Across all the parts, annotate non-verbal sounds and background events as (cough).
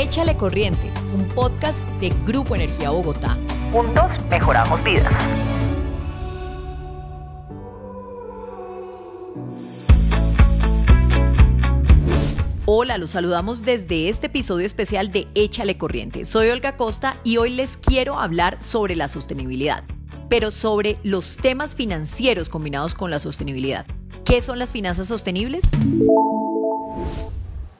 Échale Corriente, un podcast de Grupo Energía Bogotá. Juntos mejoramos vidas. Hola, los saludamos desde este episodio especial de Échale Corriente. Soy Olga Costa y hoy les quiero hablar sobre la sostenibilidad, pero sobre los temas financieros combinados con la sostenibilidad. ¿Qué son las finanzas sostenibles?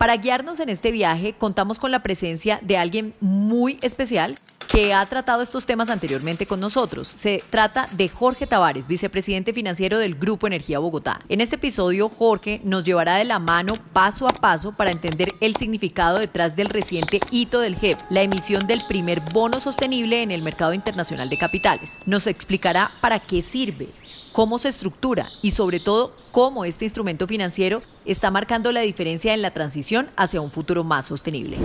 Para guiarnos en este viaje, contamos con la presencia de alguien muy especial que ha tratado estos temas anteriormente con nosotros. Se trata de Jorge Tavares, vicepresidente financiero del Grupo Energía Bogotá. En este episodio, Jorge nos llevará de la mano paso a paso para entender el significado detrás del reciente hito del GEP, la emisión del primer bono sostenible en el mercado internacional de capitales. Nos explicará para qué sirve, cómo se estructura y sobre todo cómo este instrumento financiero está marcando la diferencia en la transición hacia un futuro más sostenible.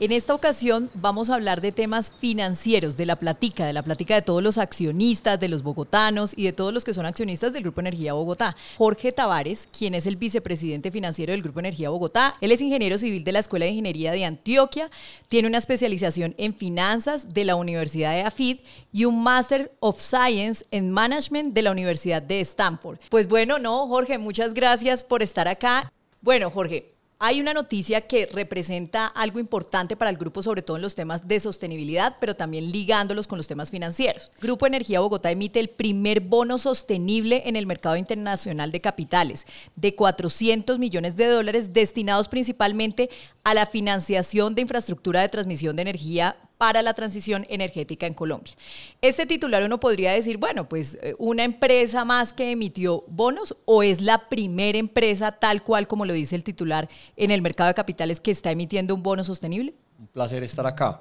En esta ocasión vamos a hablar de temas financieros, de la platica, de la plática de todos los accionistas, de los bogotanos y de todos los que son accionistas del Grupo Energía Bogotá. Jorge Tavares, quien es el vicepresidente financiero del Grupo Energía Bogotá, él es ingeniero civil de la Escuela de Ingeniería de Antioquia, tiene una especialización en finanzas de la Universidad de AFID y un Master of Science en Management de la Universidad de Stanford. Pues bueno, no, Jorge, muchas gracias por estar acá. Bueno, Jorge, hay una noticia que representa algo importante para el grupo, sobre todo en los temas de sostenibilidad, pero también ligándolos con los temas financieros. Grupo Energía Bogotá emite el primer bono sostenible en el mercado internacional de capitales de 400 millones de dólares destinados principalmente a la financiación de infraestructura de transmisión de energía para la transición energética en Colombia. Este titular uno podría decir, bueno, pues eh, una empresa más que emitió bonos o es la primera empresa tal cual como lo dice el titular en el mercado de capitales que está emitiendo un bono sostenible. Un placer estar acá.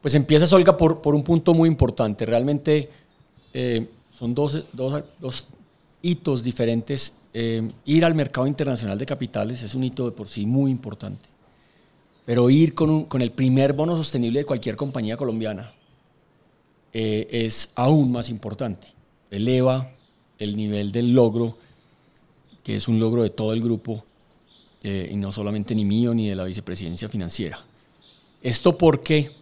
Pues empieza, Olga, por, por un punto muy importante. Realmente eh, son dos, dos, hitos diferentes. Eh, ir al mercado internacional de capitales es un hito de por sí muy importante pero ir con, con el primer bono sostenible de cualquier compañía colombiana eh, es aún más importante. Eleva el nivel del logro, que es un logro de todo el grupo, eh, y no solamente ni mío ni de la vicepresidencia financiera. Esto porque,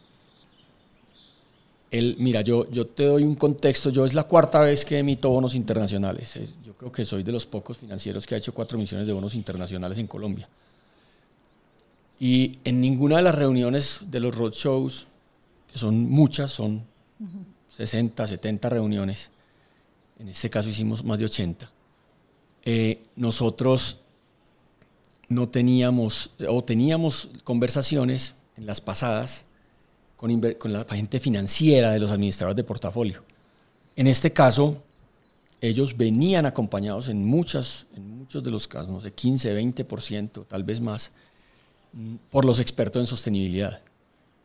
el, mira, yo, yo te doy un contexto, yo es la cuarta vez que emito bonos internacionales. yo creo que soy de los pocos financieros que ha hecho cuatro emisiones de bonos internacionales en Colombia. Y en ninguna de las reuniones de los roadshows, que son muchas, son 60, 70 reuniones, en este caso hicimos más de 80, eh, nosotros no teníamos, o teníamos conversaciones en las pasadas con, con la gente financiera de los administradores de portafolio. En este caso, ellos venían acompañados en, muchas, en muchos de los casos, no sé, 15, 20%, tal vez más, por los expertos en sostenibilidad.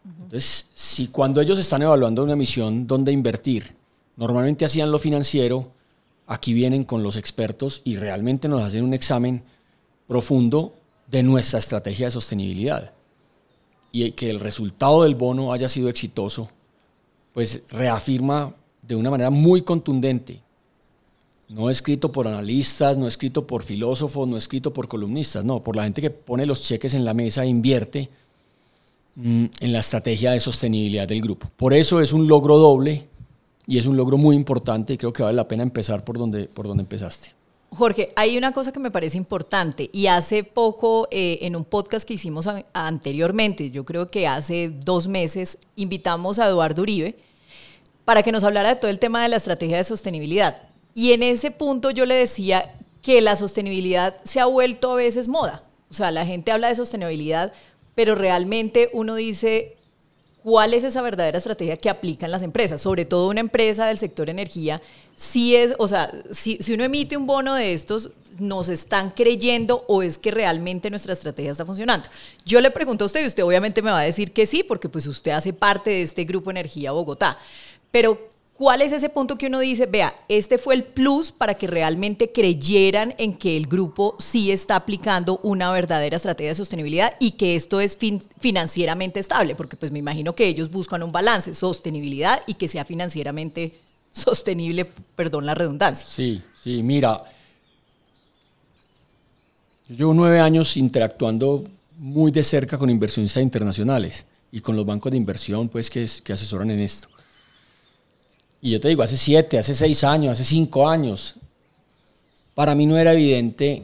Entonces, si cuando ellos están evaluando una misión donde invertir, normalmente hacían lo financiero, aquí vienen con los expertos y realmente nos hacen un examen profundo de nuestra estrategia de sostenibilidad. Y que el resultado del bono haya sido exitoso, pues reafirma de una manera muy contundente no escrito por analistas, no escrito por filósofos, no escrito por columnistas, no, por la gente que pone los cheques en la mesa e invierte mm, en la estrategia de sostenibilidad del grupo. Por eso es un logro doble y es un logro muy importante y creo que vale la pena empezar por donde, por donde empezaste. Jorge, hay una cosa que me parece importante y hace poco eh, en un podcast que hicimos anteriormente, yo creo que hace dos meses, invitamos a Eduardo Uribe para que nos hablara de todo el tema de la estrategia de sostenibilidad. Y en ese punto yo le decía que la sostenibilidad se ha vuelto a veces moda. O sea, la gente habla de sostenibilidad, pero realmente uno dice, ¿cuál es esa verdadera estrategia que aplican las empresas? Sobre todo una empresa del sector energía, si es, o sea, si, uno emite un bono de estos, nos están creyendo o es que realmente nuestra estrategia está funcionando. Yo le pregunto a usted y usted obviamente me va a decir que sí, porque pues usted hace parte de este grupo Energía Bogotá. Pero ¿Cuál es ese punto que uno dice, vea, este fue el plus para que realmente creyeran en que el grupo sí está aplicando una verdadera estrategia de sostenibilidad y que esto es financieramente estable? Porque pues me imagino que ellos buscan un balance, sostenibilidad y que sea financieramente sostenible, perdón la redundancia. Sí, sí, mira, yo llevo nueve años interactuando muy de cerca con inversionistas internacionales y con los bancos de inversión pues, que asesoran en esto. Y yo te digo, hace siete, hace seis años, hace cinco años, para mí no era evidente,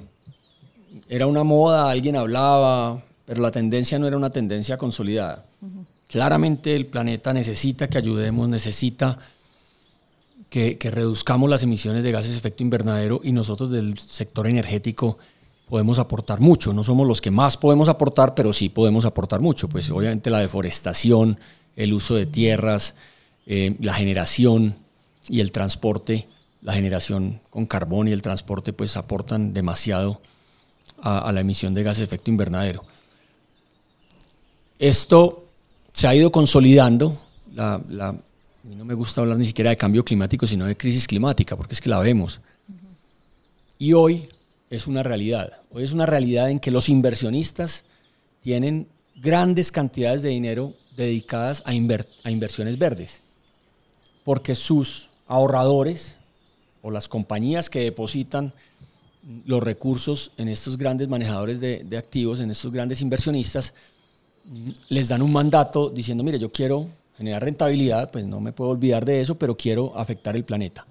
era una moda, alguien hablaba, pero la tendencia no era una tendencia consolidada. Claramente el planeta necesita que ayudemos, necesita que, que, reduzcamos las emisiones de gases de efecto invernadero y nosotros del sector energético podemos aportar mucho. No somos los que más podemos aportar, pero sí podemos aportar mucho. Pues obviamente la deforestación, el uso de tierras, eh, la generación y el transporte, la generación con carbón y el transporte, pues aportan demasiado a, la emisión de gases de efecto invernadero. Esto se ha ido consolidando. a mí no me gusta hablar ni siquiera de cambio climático, sino de crisis climática, porque es que la vemos. Y hoy es una realidad. Hoy es una realidad en que los inversionistas tienen grandes cantidades de dinero dedicadas a, a inversiones verdes porque sus ahorradores o las compañías que depositan los recursos en estos grandes manejadores de, activos, en estos grandes inversionistas, les dan un mandato diciendo, mire, yo quiero generar rentabilidad, pues no me puedo olvidar de eso, pero quiero afectar el planeta.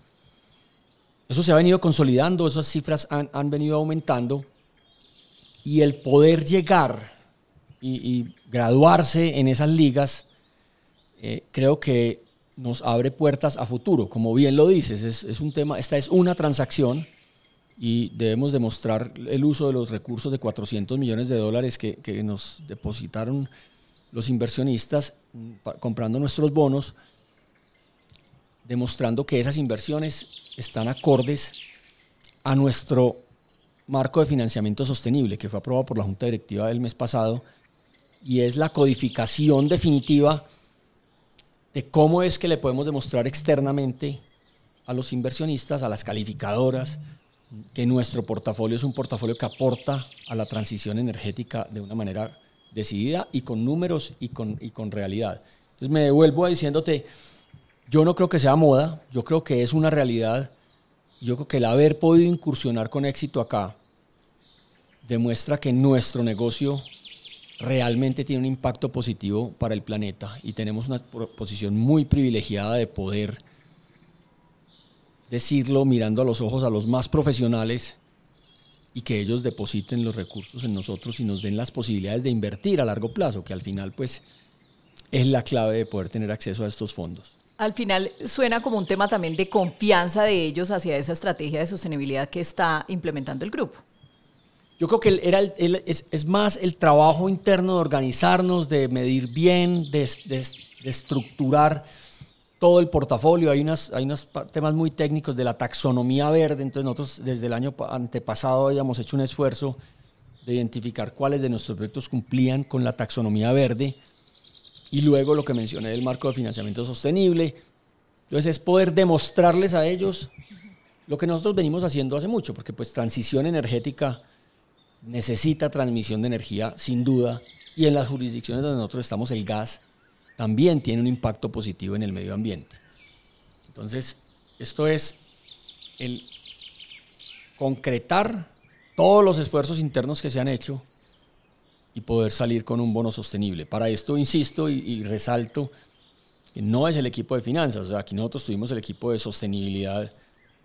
Eso se ha venido consolidando, esas cifras han, venido aumentando y el poder llegar y, graduarse en esas ligas, eh, creo que nos abre puertas a futuro. Como bien lo dices, es, un tema, esta es una transacción y debemos demostrar el uso de los recursos de 400 millones de dólares que, nos depositaron los inversionistas mm, comprando nuestros bonos, demostrando que esas inversiones están acordes a nuestro marco de financiamiento sostenible que fue aprobado por la Junta Directiva del mes pasado y es la codificación definitiva de cómo es que le podemos demostrar externamente a los inversionistas, a las calificadoras, que nuestro portafolio es un portafolio que aporta a la transición energética de una manera decidida y con números y con, y con realidad. Entonces me devuelvo diciéndote, yo no creo que sea moda, yo creo que es una realidad, yo creo que el haber podido incursionar con éxito acá demuestra que nuestro negocio realmente tiene un impacto positivo para el planeta y tenemos una posición muy privilegiada de poder decirlo mirando a los ojos a los más profesionales y que ellos depositen los recursos en nosotros y nos den las posibilidades de invertir a largo plazo, que al final pues es la clave de poder tener acceso a estos fondos. Al final suena como un tema también de confianza de ellos hacia esa estrategia de sostenibilidad que está implementando el grupo. Yo creo que era es, más el trabajo interno de organizarnos, de medir bien, de, estructurar todo el portafolio. Hay, unas, hay unos temas muy técnicos de la taxonomía verde. Entonces nosotros desde el año antepasado habíamos hecho un esfuerzo de identificar cuáles de nuestros proyectos cumplían con la taxonomía verde. Y luego lo que mencioné del marco de financiamiento sostenible. Entonces es poder demostrarles a ellos lo que nosotros venimos haciendo hace mucho, porque pues transición energética necesita transmisión de energía, sin duda, y en las jurisdicciones donde nosotros estamos, el gas también tiene un impacto positivo en el medio ambiente. Entonces, esto es el concretar todos los esfuerzos internos que se han hecho y poder salir con un bono sostenible. Para esto insisto y, resalto no es el equipo de finanzas, aquí nosotros tuvimos el equipo de sostenibilidad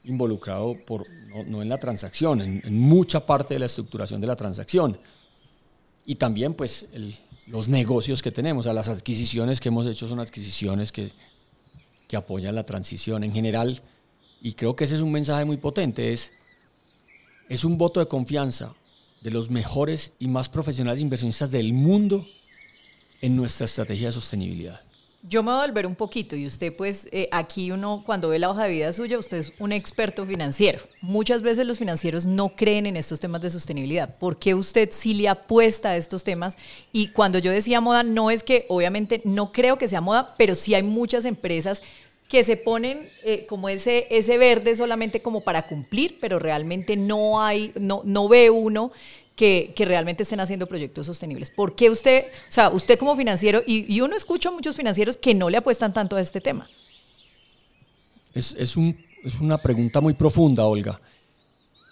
involucrado por, no, en la transacción, en, mucha parte de la estructuración de la transacción. Y también pues los negocios que tenemos, las adquisiciones que hemos hecho son adquisiciones que, que apoyan la transición en general. Y creo que ese es un mensaje muy potente, es, es un voto de confianza de los mejores y más profesionales inversionistas del mundo en nuestra estrategia de sostenibilidad. Yo me voy a volver un poquito y usted pues eh, aquí uno cuando ve la hoja de vida suya, usted es un experto financiero. Muchas veces los financieros no creen en estos temas de sostenibilidad. ¿Por qué usted sí le apuesta a estos temas? Y cuando yo decía moda, no es que obviamente no creo que sea moda, pero sí hay muchas empresas que se ponen eh, como ese, ese verde solamente como para cumplir, pero realmente no hay, no, no ve uno que, realmente estén haciendo proyectos sostenibles. ¿Por qué usted, o sea, usted como financiero, y, uno escucha a muchos financieros que no le apuestan tanto a este tema? Es, es, un, es una pregunta muy profunda, Olga.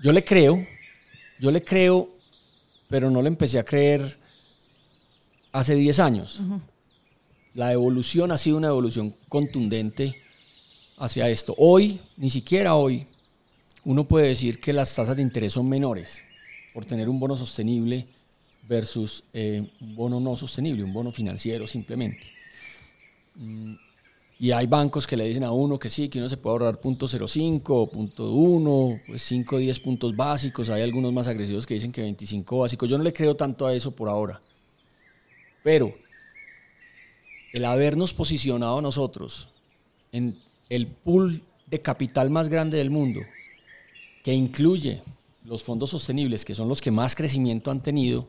Yo le creo, yo le creo, pero no le empecé a creer hace 10 años. La evolución ha sido una evolución contundente hacia esto. Hoy, ni siquiera hoy, uno puede decir que las tasas de interés son menores por tener un bono sostenible versus eh, un bono no sostenible, un bono financiero simplemente. Mm, y hay bancos que le dicen a uno que sí, que uno se puede ahorrar .05 o .1, pues 5 o 10 puntos básicos. Hay algunos más agresivos que dicen que 25 básicos. Yo no le creo tanto a eso por ahora. Pero el habernos posicionado nosotros en el pool de capital más grande del mundo, que incluye los fondos sostenibles, que son los que más crecimiento han tenido,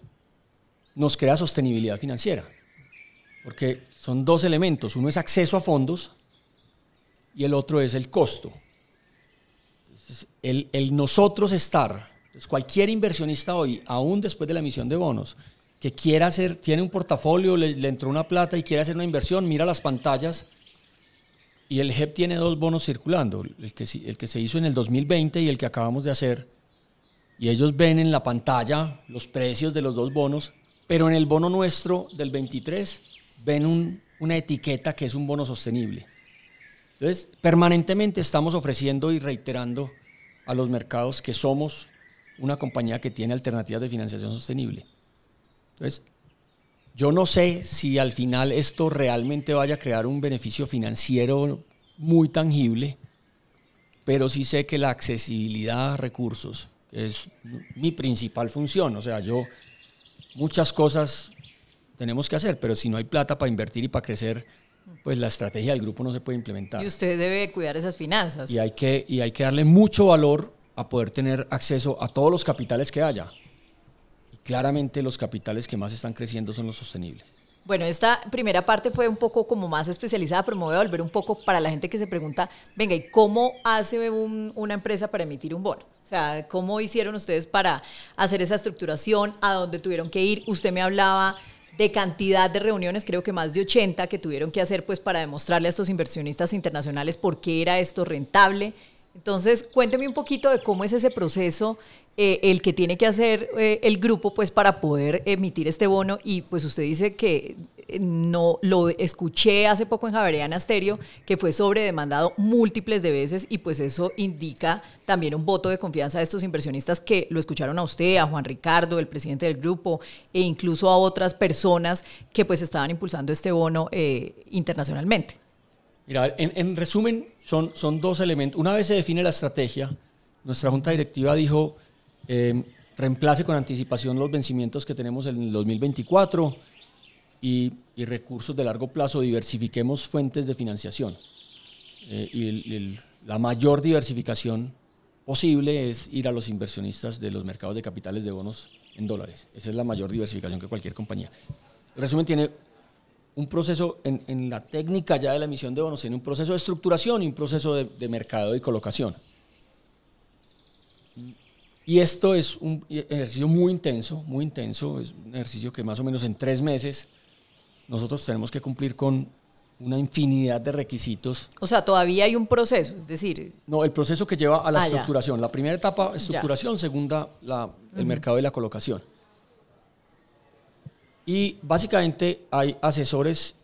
nos crea sostenibilidad financiera. Porque son dos elementos. Uno es acceso a fondos y el otro es el costo. el, nosotros estar, cualquier inversionista hoy, aún después de la emisión de bonos, que quiera hacer, tiene un portafolio, le, le entró una plata y quiere hacer una inversión, mira las pantallas y el JEP tiene dos bonos circulando, el que, el que se hizo en el 2020 y el que acabamos de hacer. Y ellos ven en la pantalla los precios de los dos bonos, pero en el bono nuestro del 23 ven una etiqueta que es un bono sostenible. Entonces, permanentemente estamos ofreciendo y reiterando a los mercados que somos una compañía que tiene alternativas de financiación sostenible. Entonces, yo no sé si al final esto realmente vaya a crear un beneficio financiero muy tangible, pero sí sé que la accesibilidad a recursos es mi principal función. O sea, yo muchas cosas tenemos que hacer, pero si no hay plata para invertir y para crecer, pues la estrategia del grupo no se puede implementar. Y usted debe cuidar esas finanzas. Y hay que, y hay que darle mucho valor a poder tener acceso a todos los capitales que haya. Y claramente los capitales que más están creciendo son los sostenibles. Bueno, esta primera parte fue un poco como más especializada, pero me voy a volver un poco para la gente que se pregunta, venga, ¿y cómo hace una empresa para emitir un bono? O sea, ¿cómo hicieron ustedes para hacer esa estructuración? ¿A dónde tuvieron que ir? Usted me hablaba de cantidad de reuniones, creo que más de 80 que tuvieron que hacer pues para demostrarle a estos inversionistas internacionales por qué era esto rentable. Entonces, cuénteme un poquito de cómo es ese proceso, eh, el que tiene que hacer eh, el grupo pues para poder emitir este bono y pues usted dice que no lo escuché hace poco en Javeriana Asterio, que fue sobredemandado múltiples de veces y pues eso indica también un voto de confianza de estos inversionistas que lo escucharon a usted, a Juan Ricardo, el presidente del grupo, e incluso a otras personas que pues estaban impulsando este bono eh, internacionalmente. Mira, en, resumen, son, son dos elementos. Una vez se define la estrategia, nuestra junta directiva dijo, eh, reemplace con anticipación los vencimientos que tenemos en el 2024 y, recursos de largo plazo, diversifiquemos fuentes de financiación. Eh, y la mayor diversificación posible es ir a los inversionistas de los mercados de capitales de bonos en dólares. Esa es la mayor diversificación que cualquier compañía. El resumen tiene un proceso en, en, la técnica ya de la emisión de bonos, tiene un proceso de estructuración y un proceso de, de mercado y colocación. Y esto es un ejercicio muy intenso, muy intenso, es un ejercicio que más o menos en tres meses nosotros tenemos que cumplir con una infinidad de requisitos. O sea, todavía hay un proceso, es decir... No, el proceso que lleva a la ah, estructuración. La primera etapa, estructuración, segunda, la, el mercado y la colocación. Y básicamente hay asesores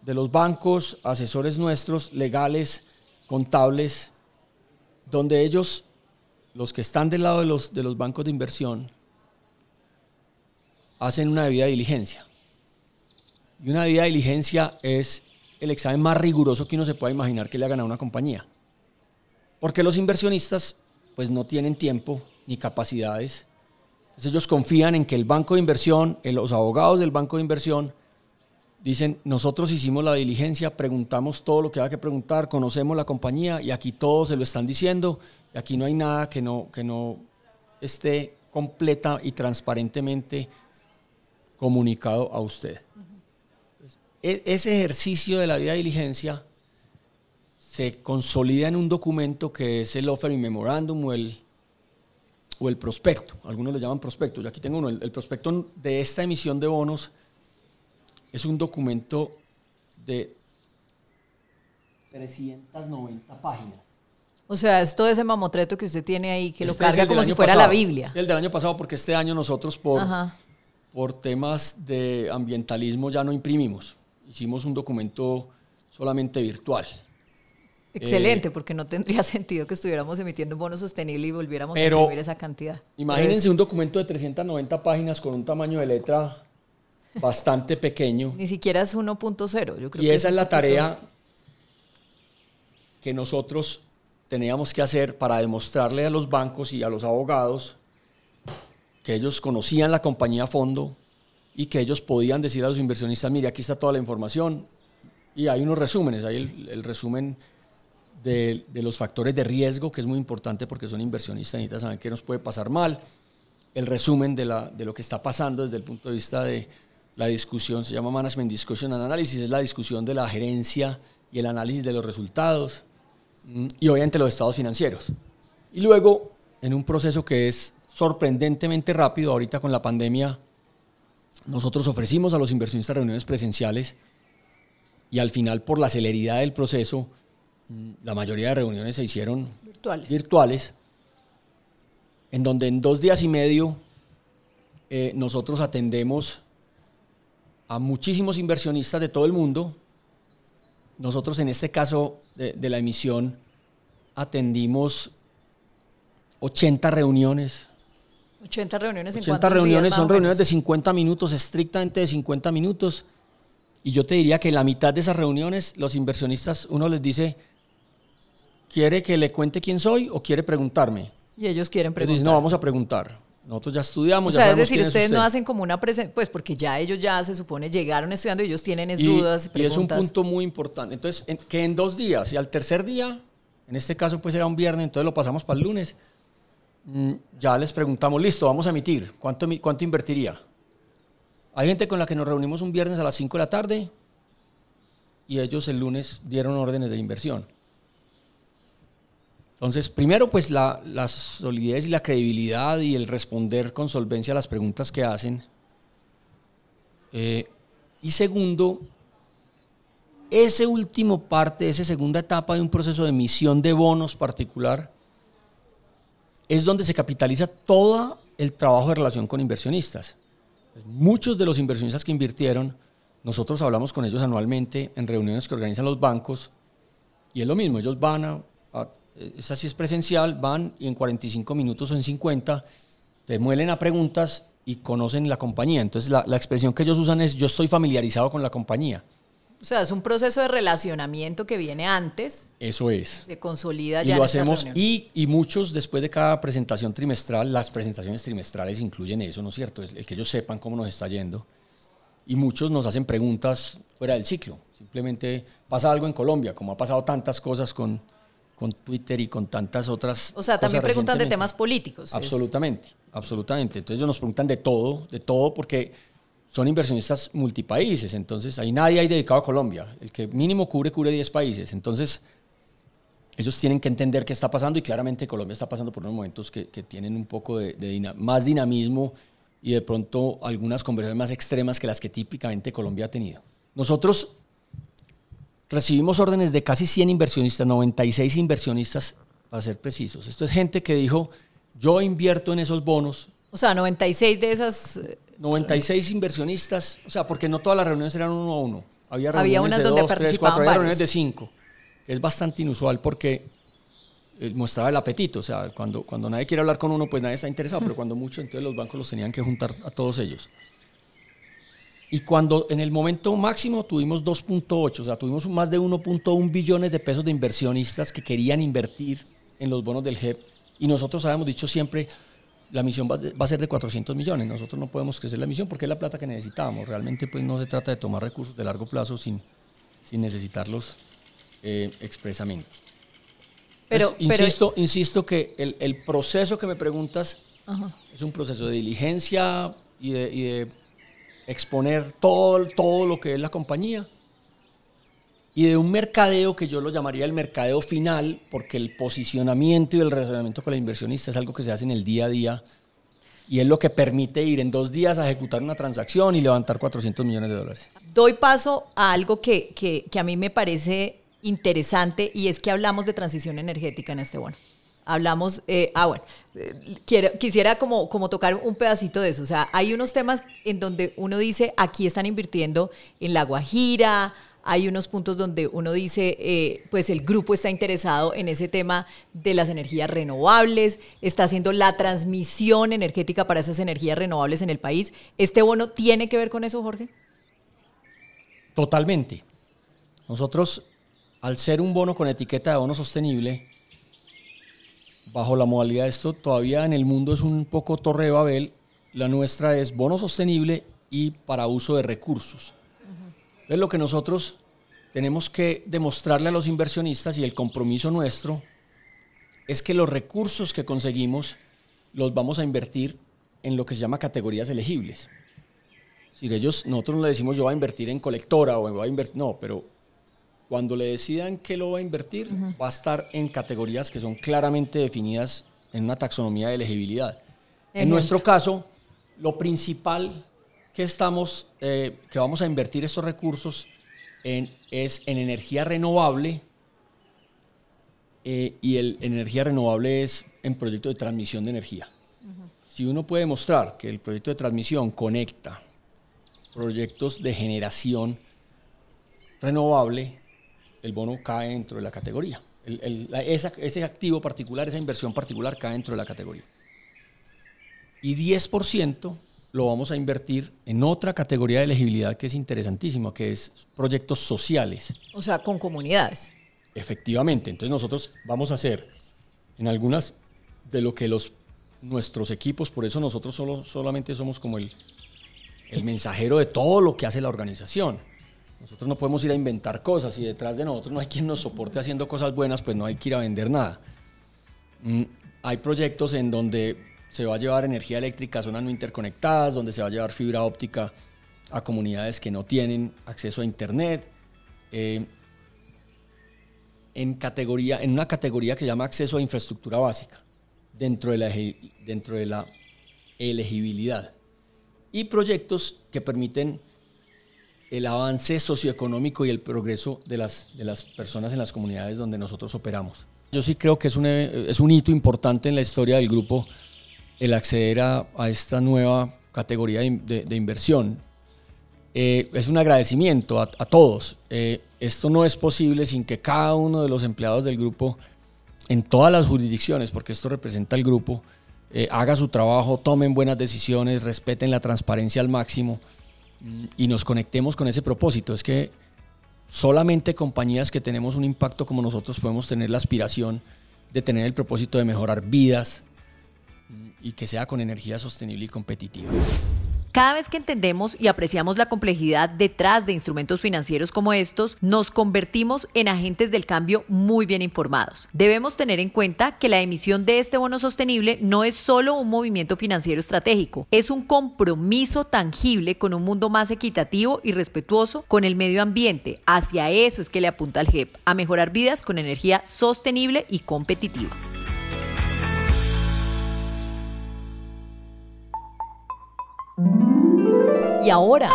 de los bancos, asesores nuestros, legales, contables, donde ellos, los que están del lado de los, de los bancos de inversión, hacen una debida diligencia. Y una debida diligencia es el examen más riguroso que uno se pueda imaginar que le hagan a una compañía. Porque los inversionistas pues no tienen tiempo ni capacidades. Ellos confían en que el banco de inversión, los abogados del banco de inversión, dicen, nosotros hicimos la diligencia, preguntamos todo lo que hay que preguntar, conocemos la compañía y aquí todos se lo están diciendo y aquí no hay nada que no, que no esté completa y transparentemente comunicado a usted. E, ese ejercicio de la vida de diligencia se consolida en un documento que es el Offering Memorandum o el, o el prospecto. Algunos le llaman prospecto. Yo aquí tengo uno. El, prospecto de esta emisión de bonos es un documento de 390 páginas. O sea, es todo ese mamotreto que usted tiene ahí, que lo este carga como si fuera la Biblia. Es el del año pasado, porque este año nosotros por, por temas de ambientalismo ya no imprimimos. Hicimos un documento solamente virtual. Excelente, eh, porque no tendría (laughs) sentido que estuviéramos emitiendo un bono sostenible y volviéramos a imprimir esa cantidad. Imagínense un documento de 390 páginas con un tamaño de letra bastante pequeño. Ni siquiera es 1.0. Y esa es la tarea que nosotros teníamos que hacer para demostrarle a los bancos y a los abogados que ellos conocían la compañía a fondo y que ellos podían decir a los inversionistas, mire, aquí está toda la información. Y hay unos resúmenes, hay el, resumen de, los factores de riesgo, que es muy importante porque son inversionistas, necesitan saber qué nos puede pasar mal. El resumen de, la, de lo que está pasando desde el punto de vista de la discusión, se llama Management Discussion and Analysis, es la discusión de la gerencia y el análisis de los resultados mm, y obviamente los estados financieros. Y luego, en un proceso que es sorprendentemente rápido, ahorita con la pandemia, nosotros ofrecimos a los inversionistas reuniones presenciales y al final, por la celeridad del proceso, la mayoría de reuniones se hicieron virtuales, virtuales en donde en dos días y medio eh, nosotros atendemos a muchísimos inversionistas de todo el mundo. Nosotros en este caso de, la emisión atendimos 80 reuniones. 80 reuniones en 80 reuniones son reuniones de 50 minutos, estrictamente de 50 minutos. Y yo te diría que en la mitad de esas reuniones los inversionistas, uno les dice, ¿quiere que le cuente quién soy o quiere preguntarme? Y ellos quieren preguntar. no, vamos a preguntar. Nosotros ya estudiamos. O sea, es decir, ustedes no hacen como una presencia, pues porque ya ellos ya se supone llegaron estudiando y ellos tienen es dudas y preguntas. Y es un punto muy importante. Entonces, que en dos días y al tercer día, en este caso pues era un viernes, entonces lo pasamos para el lunes, mm, ya les preguntamos, listo, vamos a emitir, ¿cuánto, cuánto invertiría? Hay gente con la que nos reunimos un viernes a las 5 de la tarde y ellos el lunes dieron órdenes de inversión. Entonces, primero, pues la, solidez y la credibilidad y el responder con solvencia a las preguntas que hacen. Eh, y segundo, ese último parte, esa segunda etapa de un proceso de emisión de bonos particular, es donde se capitaliza todo el trabajo de relación con inversionistas. Muchos de los inversionistas que invirtieron, nosotros hablamos con ellos anualmente en reuniones que organizan los bancos, y es lo mismo, ellos van a esa sí es presencial, van y en 45 minutos o en 50 te muelen a preguntas y conocen la compañía. Entonces la, expresión que ellos usan es yo estoy familiarizado con la compañía. O sea, es un proceso de relacionamiento que viene antes. Eso es. Se consolida ya. Y lo hacemos y, y, muchos después de cada presentación trimestral, las presentaciones trimestrales incluyen eso, ¿no es cierto? El, que ellos sepan cómo nos está yendo. Y muchos nos hacen preguntas fuera del ciclo. Simplemente pasa algo en Colombia, como ha pasado tantas cosas con, con Twitter y con tantas otras. O sea, también preguntan de temas políticos. Absolutamente, absolutamente. Entonces ellos nos preguntan de todo, de todo, porque son inversionistas multipaíses. Entonces ahí nadie hay dedicado a Colombia. El que mínimo cubre, cubre 10 países. Entonces ellos tienen que entender qué está pasando y claramente Colombia está pasando por unos momentos que, tienen un poco de, más dinamismo y de pronto algunas conversaciones más extremas que las que típicamente Colombia ha tenido. Nosotros recibimos órdenes de casi 100 inversionistas, 96 inversionistas, para ser precisos. Esto es gente que dijo, yo invierto en esos bonos. O sea, 96 de esas... 96 eh, inversionistas, o sea, porque no todas las reuniones eran uno a uno. Había reuniones de donde dos, tres, cuatro, había reuniones de cinco. Es bastante inusual porque eh, mostraba el apetito. O sea, cuando, cuando nadie quiere hablar con uno, pues nadie está interesado, pero cuando mucho, entonces los bancos los tenían que juntar a todos ellos. Y cuando en el momento máximo tuvimos 2.8, o sea, tuvimos más de 1.1 billones de pesos de inversionistas que querían invertir en los bonos del JEP. Y nosotros habíamos dicho siempre, la misión va a ser de 400 millones. Nosotros no podemos crecer la misión porque es la plata que necesitábamos. Realmente pues no se trata de tomar recursos de largo plazo sin, sin necesitarlos eh, expresamente. Pero, insisto, insisto que el, el, proceso que me preguntas es un proceso de diligencia y de, y de exponer todo, todo lo que es la compañía y de un mercadeo que yo lo llamaría el mercadeo final, porque el posicionamiento y el relacionamiento con la inversionista es algo que se hace en el día a día y es lo que permite ir en dos días a ejecutar una transacción y levantar 400 millones de dólares. Doy paso a algo que, que, que a mí me parece interesante y es que hablamos de transición energética en este bono. Hablamos, eh, ah, bueno, eh, quiero, quisiera como, como tocar un pedacito de eso. O sea, hay unos temas en donde uno dice, aquí están invirtiendo en La Guajira, hay unos puntos donde uno dice, eh, pues el grupo está interesado en ese tema de las energías renovables, está haciendo la transmisión energética para esas energías renovables en el país. ¿Este bono tiene que ver con eso, Jorge? Totalmente. Nosotros, al ser un bono con etiqueta de bono sostenible, bajo la modalidad de esto, todavía en el mundo es un poco torre de Babel. La nuestra es bono sostenible y para uso de recursos. Es lo que nosotros tenemos que demostrarle a los inversionistas y el compromiso nuestro es que los recursos que conseguimos los vamos a invertir en lo que se llama categorías elegibles. Si ellos, nosotros no le decimos yo voy a invertir en colectora o voy a invertir, no, pero cuando le decidan qué lo va a invertir, va a estar en categorías que son claramente definidas en una taxonomía de elegibilidad. En nuestro caso, lo principal que estamos, eh, que vamos a invertir estos recursos en, es en energía renovable eh, y el energía renovable es en proyecto de transmisión de energía. Si uno puede mostrar que el proyecto de transmisión conecta proyectos de generación renovable, el bono cae dentro de la categoría. ese activo particular, esa inversión particular cae dentro de la categoría. Y 10% lo vamos a invertir en otra categoría de elegibilidad que es interesantísima, que es proyectos sociales. O sea, con comunidades. Efectivamente, entonces nosotros vamos a hacer en algunas de lo que los nuestros equipos, por eso nosotros solo, solamente somos como el, el mensajero de todo lo que hace la organización. Nosotros no podemos ir a inventar cosas y detrás de nosotros no hay quien nos soporte haciendo cosas buenas, pues no hay que ir a vender nada. Mm, hay proyectos en donde se va a llevar energía eléctrica a zonas no interconectadas, donde se va a llevar fibra óptica a comunidades que no tienen acceso a Internet. Eh, en, categoría, en una categoría que se llama acceso a infraestructura básica, dentro de la, dentro de la elegibilidad. Y proyectos que permiten el avance socioeconómico y el progreso de las, de las personas en las comunidades donde nosotros operamos. Yo sí creo que es un, es un hito importante en la historia del grupo el acceder a, esta nueva categoría de, inversión. Eh, es un agradecimiento a, todos. Eh, esto no es posible sin que cada uno de los empleados del grupo, en todas las jurisdicciones, porque esto representa el grupo, eh, haga su trabajo, tomen buenas decisiones, respeten la transparencia al máximo y nos conectemos con ese propósito. Es que solamente compañías que tenemos un impacto como nosotros podemos tener la aspiración de tener el propósito de mejorar vidas, y que sea con energía sostenible y competitiva. Cada vez que entendemos y apreciamos la complejidad detrás de instrumentos financieros como estos, nos convertimos en agentes del cambio muy bien informados. Debemos tener en cuenta que la emisión de este bono sostenible no es solo un movimiento financiero estratégico, es un compromiso tangible con un mundo más equitativo y respetuoso con el medio ambiente. Hacia eso es que le apunta al GEP, a mejorar vidas con energía sostenible y competitiva. Y ahora,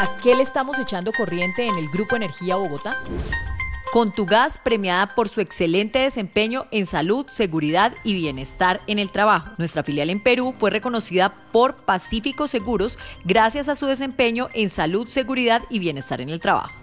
¿a qué le estamos echando corriente en el Grupo Energía Bogotá? Con tu gas premiada por su excelente desempeño en salud, seguridad y bienestar en el trabajo. Nuestra filial en Perú fue reconocida por Pacífico Seguros gracias a su desempeño en salud, seguridad y bienestar en el trabajo.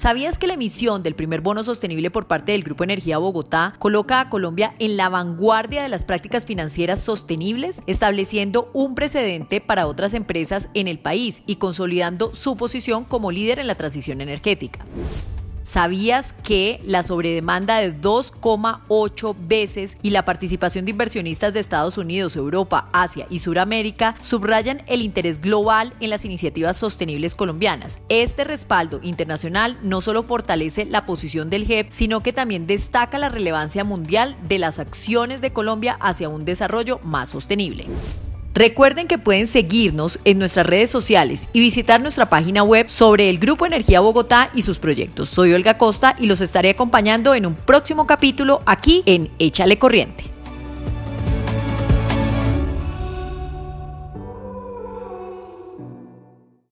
¿Sabías que la emisión del primer bono sostenible por parte del Grupo Energía Bogotá coloca a Colombia en la vanguardia de las prácticas financieras sostenibles, estableciendo un precedente para otras empresas en el país y consolidando su posición como líder en la transición energética? ¿Sabías que la sobredemanda de 2,8 veces y la participación de inversionistas de Estados Unidos, Europa, Asia y Sudamérica subrayan el interés global en las iniciativas sostenibles colombianas? Este respaldo internacional no solo fortalece la posición del GEP, sino que también destaca la relevancia mundial de las acciones de Colombia hacia un desarrollo más sostenible. Recuerden que pueden seguirnos en nuestras redes sociales y visitar nuestra página web sobre el Grupo Energía Bogotá y sus proyectos. Soy Olga Costa y los estaré acompañando en un próximo capítulo aquí en Échale Corriente.